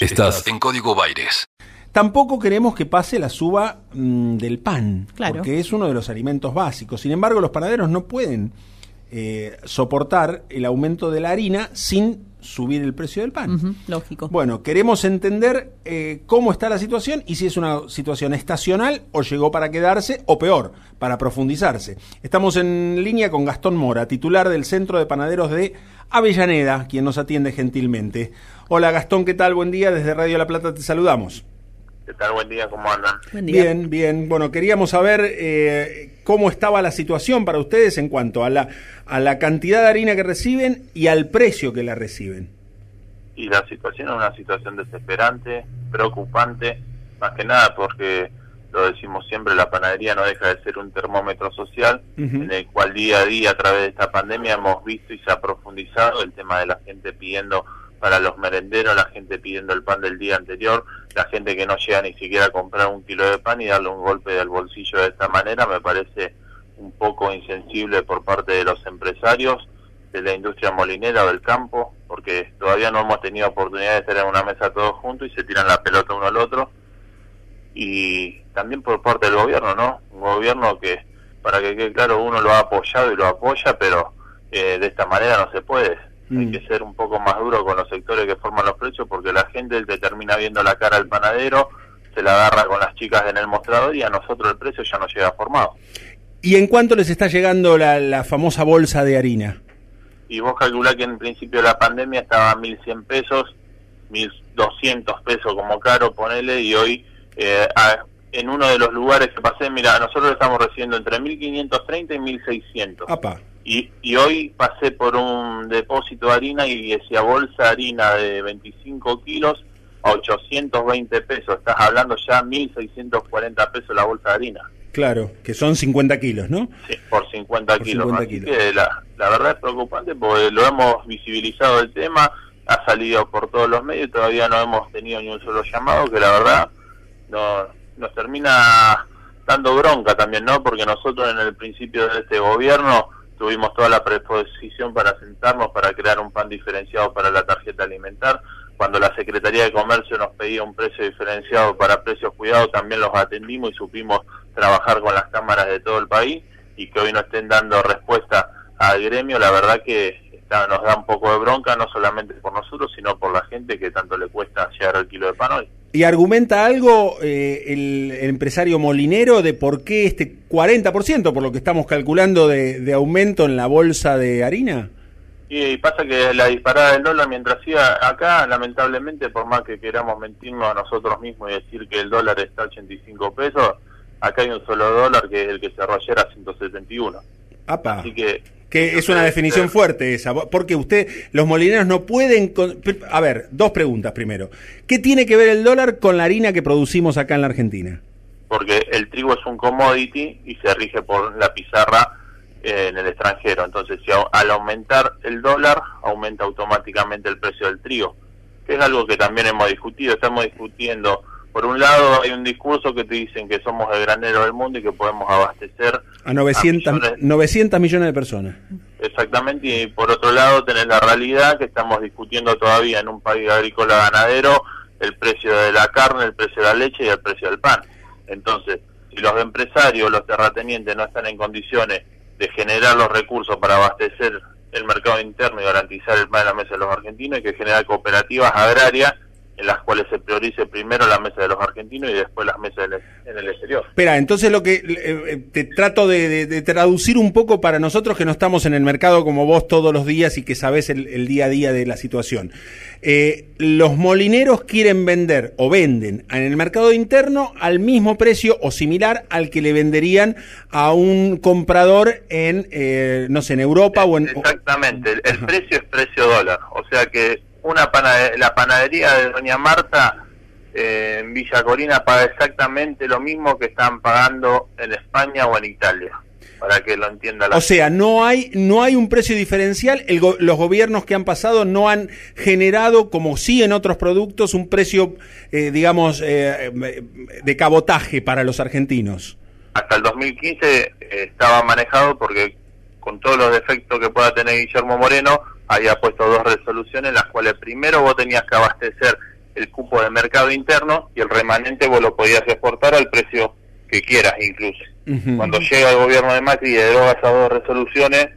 Estás en Código Baires. Tampoco queremos que pase la suba mm, del pan, Claro. porque es uno de los alimentos básicos. Sin embargo, los panaderos no pueden eh, soportar el aumento de la harina sin subir el precio del pan. Lógico. Bueno, queremos entender eh, cómo está la situación y si es una situación estacional o llegó para quedarse o peor, para profundizarse. Estamos en línea con Gastón Mora, titular del Centro de Panaderos de Avellaneda, quien nos atiende gentilmente. Hola Gastón, ¿qué tal? Buen día, desde Radio La Plata te saludamos. ¿Qué tal? Buen día, ¿cómo andan? Buen día. Bien, bien. Bueno, queríamos saber eh, cómo estaba la situación para ustedes en cuanto a la, a la cantidad de harina que reciben y al precio que la reciben. Y la situación es una situación desesperante, preocupante, más que nada porque, lo decimos siempre, la panadería no deja de ser un termómetro social, en el cual día a día, a través de esta pandemia, hemos visto y se ha profundizado el tema de la gente pidiendo para los merenderos, la gente pidiendo el pan del día anterior, la gente que no llega ni siquiera a comprar un kilo de pan y darle un golpe del bolsillo de esta manera, me parece un poco insensible por parte de los empresarios, de la industria molinera del campo, porque todavía no hemos tenido oportunidad de estar en una mesa todos juntos y se tiran la pelota uno al otro. Y también por parte del gobierno, ¿no? Un gobierno que, para que quede claro, uno lo ha apoyado y lo apoya, pero eh, de esta manera no se puede. Hay Mm. que ser un poco más duro con los sectores que forman los precios, porque la gente te termina viendo la cara al panadero, se la agarra con las chicas en el mostrador y a nosotros el precio ya no llega formado. ¿Y en cuánto les está llegando la, la famosa bolsa de harina? y vos calculás que en principio de la pandemia estaba a 1.100 pesos, 1.200 pesos como caro, ponele, y hoy eh, a- en uno de los lugares que pasé, mira, nosotros estamos recibiendo entre 1.530 y 1.600. Y, y hoy pasé por un depósito de harina y decía bolsa de harina de 25 kilos a 820 pesos. Estás hablando ya 1.640 pesos la bolsa de harina. Claro, que son 50 kilos, ¿no? Sí, por 50 Por kilos. 50 Así kilos. que la, la verdad es preocupante porque lo hemos visibilizado el tema, ha salido por todos los medios y todavía no hemos tenido ni un solo llamado, que la verdad no, nos termina dando bronca también, ¿no? Porque nosotros en el principio de este gobierno tuvimos toda la predisposición para sentarnos, para crear un pan diferenciado para la tarjeta alimentar. Cuando la Secretaría de Comercio nos pedía un precio diferenciado para precios cuidados, también los atendimos y supimos trabajar con las cámaras de todo el país y que hoy no estén dando respuesta al gremio, la verdad que está- nos da un poco de bronca, no solamente por nosotros, sino por la gente que tanto le cuesta llegar al kilo de pan hoy. ¿Y argumenta algo eh, el, el empresario molinero de por qué este 40%, por lo que estamos calculando, de, de aumento en la bolsa de harina? Y pasa que la disparada del dólar, mientras siga acá, lamentablemente, por más que queramos mentirnos a nosotros mismos y decir que el dólar está a 85 pesos, acá hay un solo dólar que es el que cerró ayer a 171. Apa. Así que... Que es una definición fuerte esa, porque usted, los molineros no pueden... con- A ver, dos preguntas primero. ¿Qué tiene que ver el dólar con la harina que producimos acá en la Argentina? porque el trigo es un commodity y se rige por la pizarra eh, en el extranjero. Entonces, si au- al aumentar el dólar, aumenta automáticamente el precio del trigo, que es algo que también hemos discutido. Estamos discutiendo, por un lado, hay un discurso que te dicen que somos el granero del mundo y que podemos abastecer A 900, millones. 900 millones de personas. Exactamente, y por otro lado tenés la realidad que estamos discutiendo todavía en un país agrícola ganadero el precio de la carne, el precio de la leche y el precio del pan. Entonces, si los empresarios, los terratenientes no están en condiciones de generar los recursos para abastecer el mercado interno y garantizar el pan en la mesa de los argentinos, hay que generar cooperativas agrarias en las cuales se priorice primero la mesa de los argentinos y después las mesas en el, exterior. Espera, entonces lo que eh, eh, te trato de, de- de traducir un poco para nosotros que no estamos en el mercado como vos todos los días y que sabés el, el día a día de la situación. Eh, los molineros quieren vender o venden en el mercado interno al mismo precio o similar al que le venderían a un comprador en, eh, no sé, en Europa o en... Exactamente, el, precio es precio dólar. O sea que una la panadería de Doña Marta eh, en Villa Corina paga exactamente lo mismo que están pagando en España o en Italia, para que lo entienda la O sea, no hay, no hay un precio diferencial. El go- los gobiernos que han pasado no han generado, como sí en otros productos, un precio, eh, digamos, eh, de cabotaje para los argentinos. hasta el 2015 eh, estaba manejado porque con todos los defectos que pueda tener Guillermo Moreno, había puesto dos resoluciones en las cuales primero vos tenías que abastecer el cupo de mercado interno y el remanente vos lo podías exportar al precio que quieras incluso. Cuando llega el gobierno de Macri y deroga esas dos resoluciones,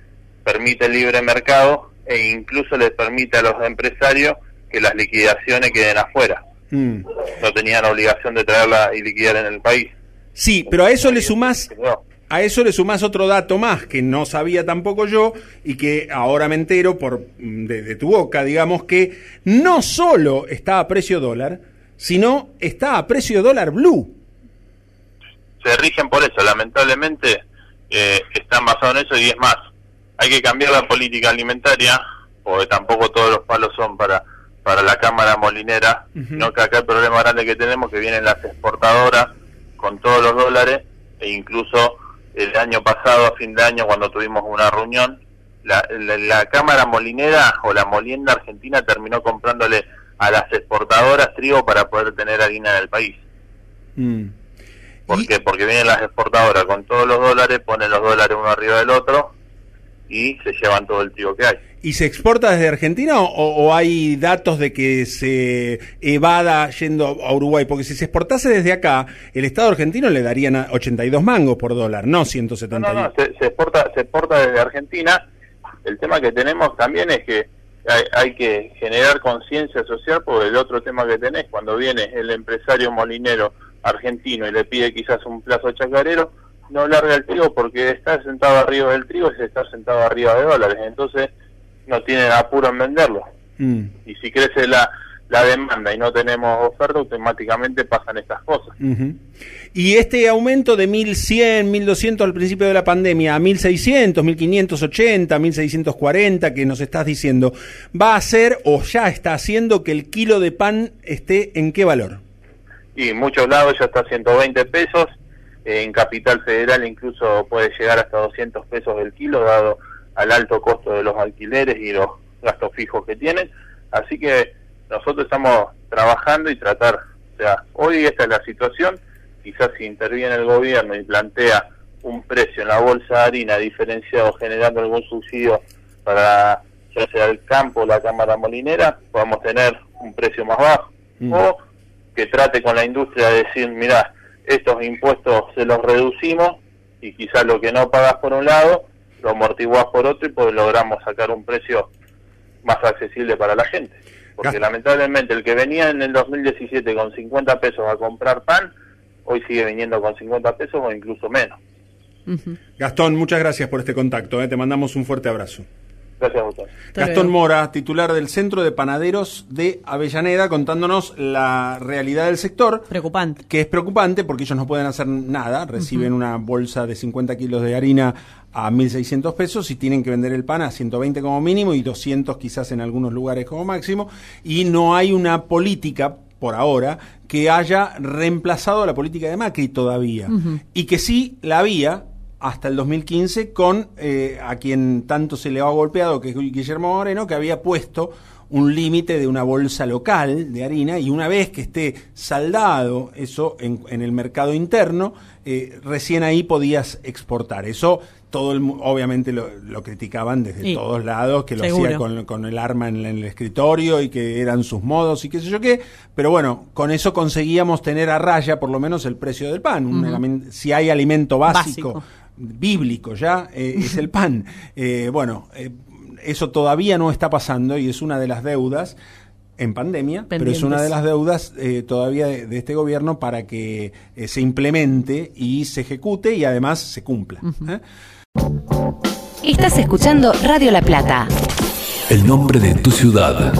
permite el libre mercado e incluso le permite a los empresarios que las liquidaciones queden afuera. Mm. No tenían obligación de traerla y liquidar en el país. Sí, pero a eso le sumás a eso le sumás otro dato más que no sabía tampoco yo y que ahora me entero por mm, de, tu boca, digamos que no solo está a precio dólar, sino está a precio dólar blue. Se rigen por eso, lamentablemente eh, están basados en eso y es más, hay que cambiar la política alimentaria, porque tampoco todos los palos son para para la cámara molinera, no que acá el problema grande que tenemos que vienen las exportadoras con todos los dólares e incluso el año pasado, a fin de año, cuando tuvimos una reunión, la, la, Cámara Molinera o la Molienda Argentina terminó comprándole a las exportadoras trigo para poder tener harina en el país. Mm. ¿Por qué? Porque vienen las exportadoras con todos los dólares, ponen los dólares uno arriba del otro y se llevan todo el trigo que hay. ¿Y se exporta desde Argentina o, hay datos de que se evada yendo a Uruguay? Porque si se exportase desde acá, el Estado argentino le darían 82 mangos por dólar, no 170. No, no, no se, exporta, se exporta desde Argentina. El tema que tenemos también es que hay, hay que generar conciencia social porque el otro tema que tenés, cuando viene el empresario molinero argentino y le pide quizás un plazo chacarero, no larga el trigo porque está sentado arriba del trigo y está sentado arriba de dólares. Entonces no tienen apuro en venderlo. Mm. Y si crece la, la demanda y no tenemos oferta, automáticamente pasan estas cosas. Y este aumento de 1.100, 1.200 al principio de la pandemia a 1.600, 1.580, 1.640 que nos estás diciendo, ¿va a hacer o ya está haciendo que el kilo de pan esté en qué valor? Y en muchos lados ya está a 120 pesos, en Capital Federal incluso puede llegar hasta 200 pesos el kilo, dado al alto costo de los alquileres y los gastos fijos que tienen. Así que nosotros estamos trabajando y tratar, o sea, hoy esta es la situación, quizás si interviene el gobierno y plantea un precio en la bolsa de harina diferenciado generando algún subsidio para ya sea el campo o la cámara molinera, podamos tener un precio más bajo. Mm. O que trate con la industria de decir, mira, estos impuestos se los reducimos y quizás lo que no pagas por un lado lo amortiguás por otro y pues logramos sacar un precio más accesible para la gente. Porque lamentablemente el que venía en el 2017 con 50 pesos a comprar pan, hoy sigue viniendo con 50 pesos o incluso menos. Gastón, muchas gracias por este contacto. ¿eh? Te mandamos un fuerte abrazo. Gracias a Gastón Mora, titular del Centro de Panaderos de Avellaneda, contándonos la realidad del sector. Preocupante. Que es preocupante porque ellos no pueden hacer nada. Reciben una bolsa de 50 kilos de harina a 1.600 pesos y tienen que vender el pan a 120 como mínimo y 200 quizás en algunos lugares como máximo. Y no hay una política por ahora, que haya reemplazado la política de Macri todavía. Y que sí la había, hasta el 2015 con eh, a quien tanto se le ha golpeado, que es Guillermo Moreno, que había puesto un límite de una bolsa local de harina y una vez que esté saldado eso en, en el mercado interno, eh, recién ahí podías exportar. Eso todo el, obviamente lo, criticaban desde todos lados, que lo hacía con, con, el arma en, el escritorio y que eran sus modos y qué sé yo qué, pero bueno, con eso conseguíamos tener a raya por lo menos el precio del pan. si hay alimento básico bíblico ya, eh, es el pan. Eh, bueno, eh, eso todavía no está pasando y es una de las deudas en pandemia, pero es una de las deudas todavía de, este gobierno para que se implemente y se ejecute y además se cumpla. Estás escuchando Radio La Plata. El nombre de tu ciudad.